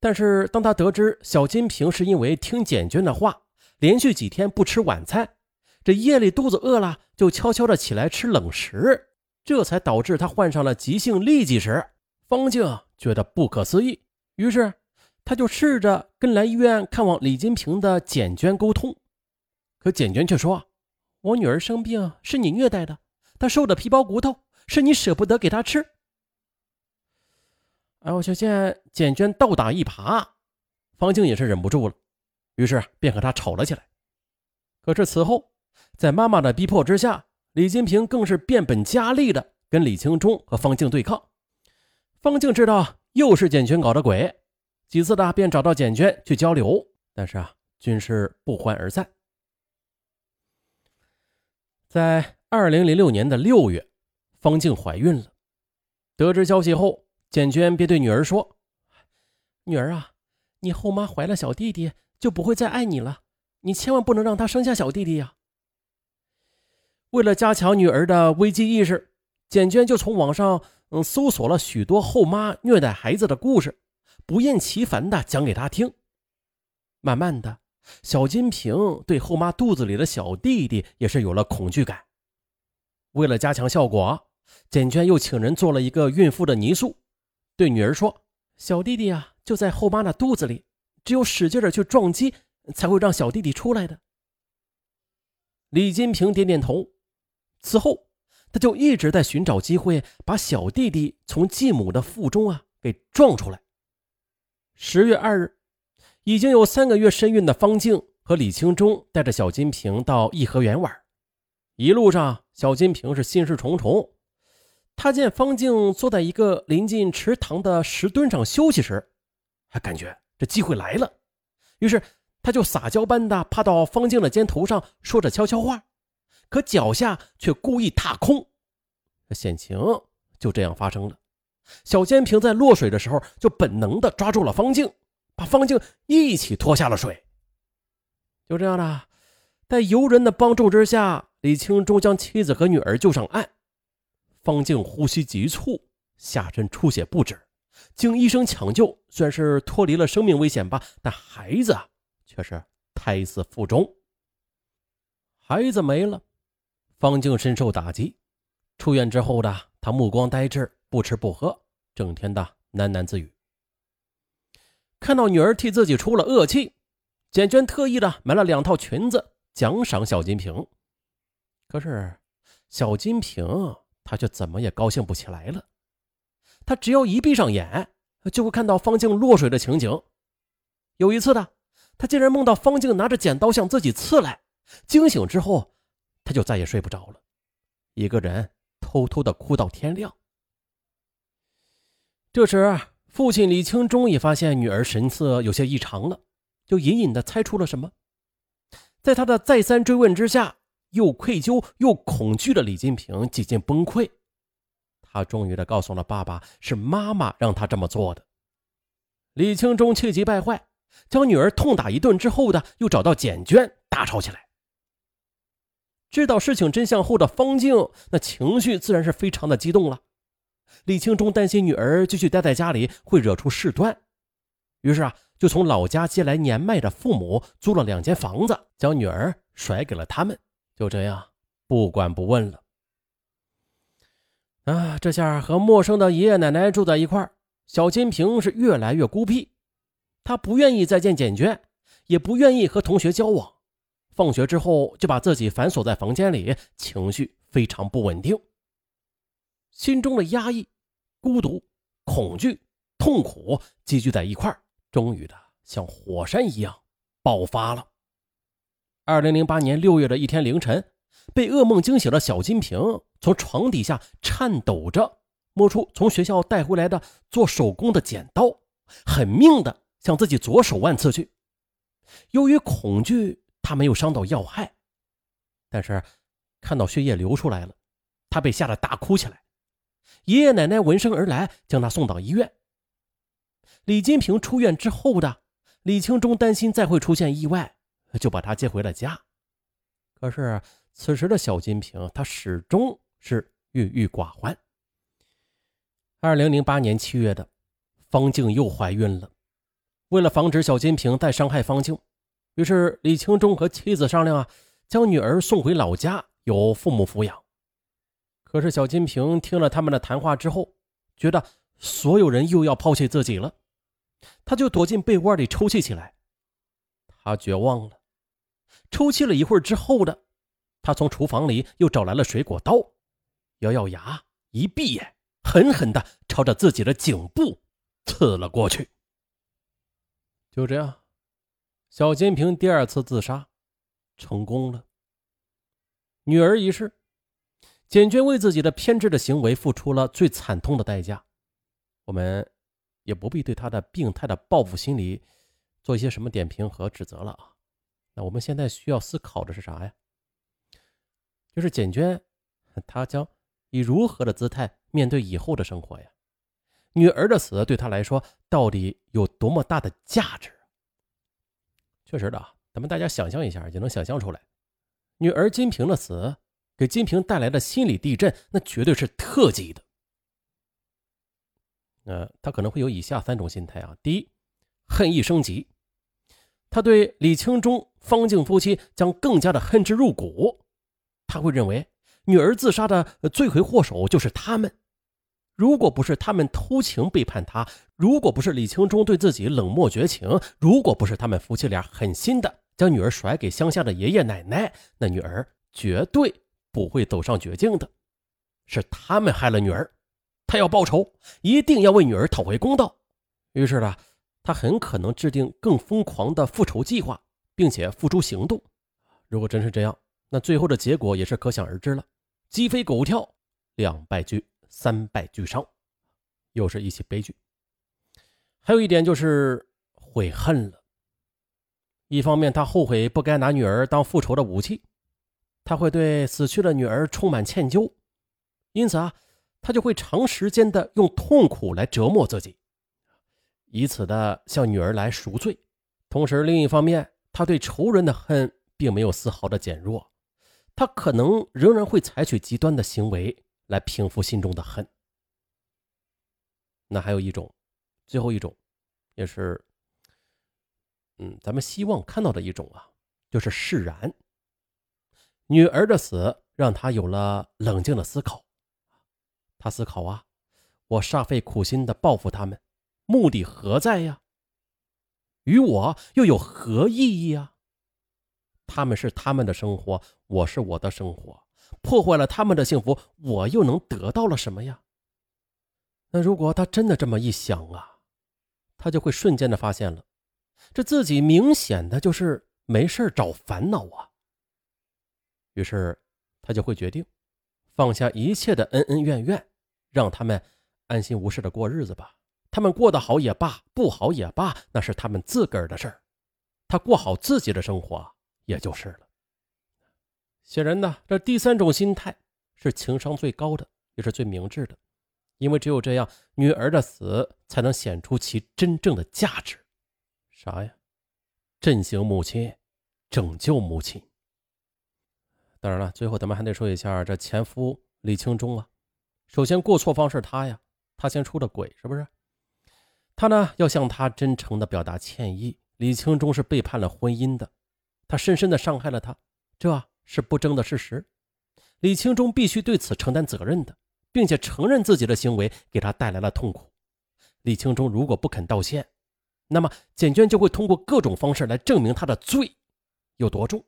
但是当他得知小金瓶是因为听简娟的话，连续几天不吃晚餐，这夜里肚子饿了就悄悄的起来吃冷食，这才导致他患上了急性痢疾时，方静觉得不可思议，于是他就试着跟来医院看望李金平的简娟沟通，可简娟却说：“我女儿生病是你虐待的，她瘦的皮包骨头，是你舍不得给她吃。”哎，我就见简娟倒打一耙，方静也是忍不住了，于是便和她吵了起来。可是此后，在妈妈的逼迫之下，李金平更是变本加厉的跟李清忠和方静对抗。方静知道又是简娟搞的鬼，几次的便找到简娟去交流，但是啊，均是不欢而散。在二零零六年的六月，方静怀孕了，得知消息后。简娟便对女儿说：“女儿啊，你后妈怀了小弟弟，就不会再爱你了。你千万不能让她生下小弟弟呀！”为了加强女儿的危机意识，简娟就从网上嗯搜索了许多后妈虐待孩子的故事，不厌其烦的讲给她听。慢慢的，小金瓶对后妈肚子里的小弟弟也是有了恐惧感。为了加强效果，简娟又请人做了一个孕妇的泥塑。对女儿说：“小弟弟啊，就在后妈那肚子里，只有使劲的去撞击，才会让小弟弟出来的。”李金平点点头。此后，他就一直在寻找机会把小弟弟从继母的腹中啊给撞出来。十月二日，已经有三个月身孕的方静和李清忠带着小金平到颐和园玩，一路上，小金平是心事重重。他见方静坐在一个临近池塘的石墩上休息时，还感觉这机会来了，于是他就撒娇般的趴到方静的肩头上，说着悄悄话，可脚下却故意踏空。险情就这样发生了。小尖平在落水的时候，就本能的抓住了方静，把方静一起拖下了水。就这样的，在游人的帮助之下，李清忠将妻子和女儿救上岸。方静呼吸急促，下身出血不止，经医生抢救，虽然是脱离了生命危险吧，但孩子却是胎死腹中。孩子没了，方静深受打击。出院之后的她目光呆滞，不吃不喝，整天的喃喃自语。看到女儿替自己出了恶气，简娟特意的买了两套裙子奖赏小金瓶。可是小金瓶。他却怎么也高兴不起来了。他只要一闭上眼，就会看到方静落水的情景。有一次的，他竟然梦到方静拿着剪刀向自己刺来。惊醒之后，他就再也睡不着了，一个人偷偷的哭到天亮。这时，父亲李清忠也发现女儿神色有些异常了，就隐隐的猜出了什么。在他的再三追问之下。又愧疚又恐惧的李金平几近崩溃，他终于的告诉了爸爸，是妈妈让他这么做的。李清忠气急败坏，将女儿痛打一顿之后的，又找到简娟大吵起来。知道事情真相后的方静，那情绪自然是非常的激动了。李清忠担心女儿继续待在家里会惹出事端，于是啊，就从老家接来年迈的父母，租了两间房子，将女儿甩给了他们。就这样，不管不问了。啊，这下和陌生的爷爷奶奶住在一块儿，小金瓶是越来越孤僻。他不愿意再见简娟，也不愿意和同学交往。放学之后，就把自己反锁在房间里，情绪非常不稳定。心中的压抑、孤独、恐惧、痛苦积聚在一块儿，终于的像火山一样爆发了。二零零八年六月的一天凌晨，被噩梦惊醒的小金瓶从床底下颤抖着摸出从学校带回来的做手工的剪刀，狠命的向自己左手腕刺去。由于恐惧，他没有伤到要害，但是看到血液流出来了，他被吓得大哭起来。爷爷奶奶闻声而来，将他送到医院。李金平出院之后的李清忠担心再会出现意外。就把他接回了家，可是此时的小金瓶，他始终是郁郁寡欢。二零零八年七月的，方静又怀孕了，为了防止小金平再伤害方静，于是李清忠和妻子商量啊，将女儿送回老家，由父母抚养。可是小金平听了他们的谈话之后，觉得所有人又要抛弃自己了，他就躲进被窝里抽泣起来。他绝望了，抽泣了一会儿之后的，他从厨房里又找来了水果刀，咬咬牙，一闭眼，狠狠地朝着自己的颈部刺了过去。就这样，小金平第二次自杀成功了。女儿一世，简娟为自己的偏执的行为付出了最惨痛的代价。我们也不必对她的病态的报复心理做一些什么点评和指责了啊。那我们现在需要思考的是啥呀？就是简娟，她将以如何的姿态面对以后的生活呀？女儿的死对她来说到底有多么大的价值？确实的，咱们大家想象一下就能想象出来，女儿金平的死给金平带来的心理地震，那绝对是特级的。呃，他可能会有以下三种心态啊：第一，恨意升级，他对李清忠、方静夫妻将更加的恨之入骨，他会认为女儿自杀的罪魁祸首就是他们。如果不是他们偷情背叛他，如果不是李清忠对自己冷漠绝情，如果不是他们夫妻俩狠心的将女儿甩给乡下的爷爷奶奶，那女儿绝对不会走上绝境的。是他们害了女儿，他要报仇，一定要为女儿讨回公道。于是呢，他很可能制定更疯狂的复仇计划，并且付诸行动。如果真是这样，那最后的结果也是可想而知了：鸡飞狗跳，两败俱。三败俱伤，又是一起悲剧。还有一点就是悔恨了。一方面，他后悔不该拿女儿当复仇的武器，他会对死去的女儿充满歉疚，因此啊，他就会长时间的用痛苦来折磨自己，以此的向女儿来赎罪。同时，另一方面，他对仇人的恨并没有丝毫的减弱，他可能仍然会采取极端的行为。来平复心中的恨。那还有一种，最后一种，也是，嗯，咱们希望看到的一种啊，就是释然。女儿的死让他有了冷静的思考。他思考啊，我煞费苦心的报复他们，目的何在呀？与我又有何意义呀？他们是他们的生活，我是我的生活。破坏了他们的幸福，我又能得到了什么呀？那如果他真的这么一想啊，他就会瞬间的发现了，这自己明显的就是没事找烦恼啊。于是他就会决定放下一切的恩恩怨怨，让他们安心无事的过日子吧。他们过得好也罢，不好也罢，那是他们自个儿的事儿。他过好自己的生活，也就是了。显然呢，这第三种心态是情商最高的，也是最明智的，因为只有这样，女儿的死才能显出其真正的价值。啥呀？振兴母亲，拯救母亲。当然了，最后咱们还得说一下这前夫李清忠啊。首先，过错方是他呀，他先出的轨，是不是？他呢要向他真诚的表达歉意。李清忠是背叛了婚姻的，他深深的伤害了他，这。是不争的事实，李清忠必须对此承担责任的，并且承认自己的行为给他带来了痛苦。李清忠如果不肯道歉，那么简娟就会通过各种方式来证明他的罪有多重，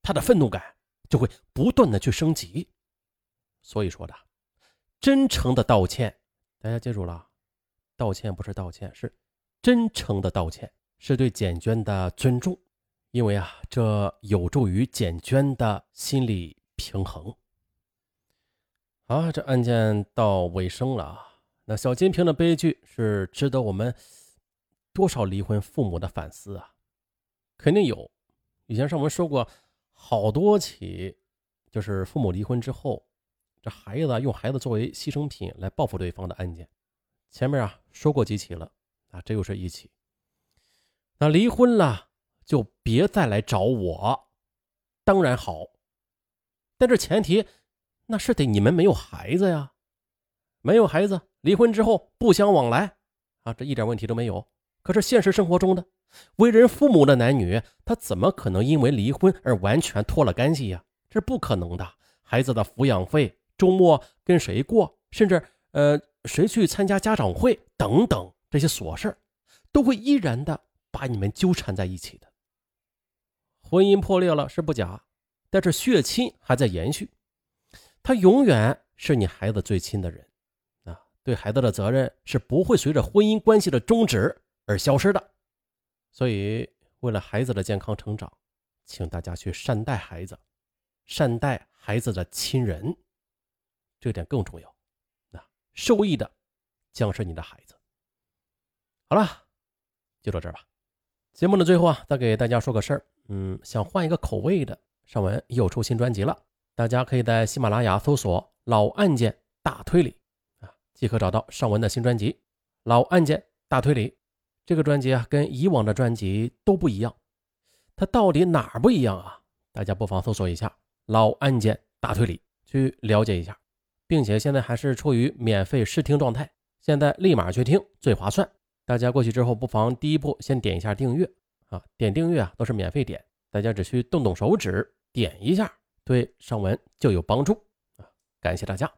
他的愤怒感就会不断的去升级。所以说的，真诚的道歉，大家记住了，道歉不是道歉，是真诚的道歉，是对简娟的尊重。因为啊，这有助于简娟的心理平衡。好，这案件到尾声了啊。那小金瓶的悲剧是值得我们多少离婚父母的反思啊？肯定有。以前上文说过好多起，就是父母离婚之后，这孩子用孩子作为牺牲品来报复对方的案件。前面啊说过几起了啊，这又是一起。那离婚了。就别再来找我，当然好，但这前提那是得你们没有孩子呀，没有孩子，离婚之后不相往来啊，这一点问题都没有，可是现实生活中的为人父母的男女，他怎么可能因为离婚而完全脱了干系呀？这是不可能的。孩子的抚养费、周末跟谁过，甚至呃谁去参加家长会等等这些琐事都会依然的把你们纠缠在一起的。婚姻破裂了是不假，但是血亲还在延续，他永远是你孩子最亲的人啊，对孩子的责任是不会随着婚姻关系的终止而消失的。所以，为了孩子的健康成长，请大家去善待孩子，善待。孩子的亲人，这点更重要。受益的将是你的孩子。好了，就到这儿吧。节目的最后啊，再给大家说个事儿。嗯，想换一个口味的，尚文又出新专辑了。大家可以在喜马拉雅搜索“老案件大推理”啊，即可找到尚文的新专辑《老案件大推理》。这个专辑啊，跟以往的专辑都不一样。它到底哪儿不一样啊？大家不妨搜索一下。老案件大推理，去了解一下，并且现在还是处于免费试听状态，现在立马去听最划算。大家过去之后，不妨第一步先点一下订阅啊，点订阅啊都是免费点，大家只需动动手指点一下，对上文就有帮助啊，感谢大家。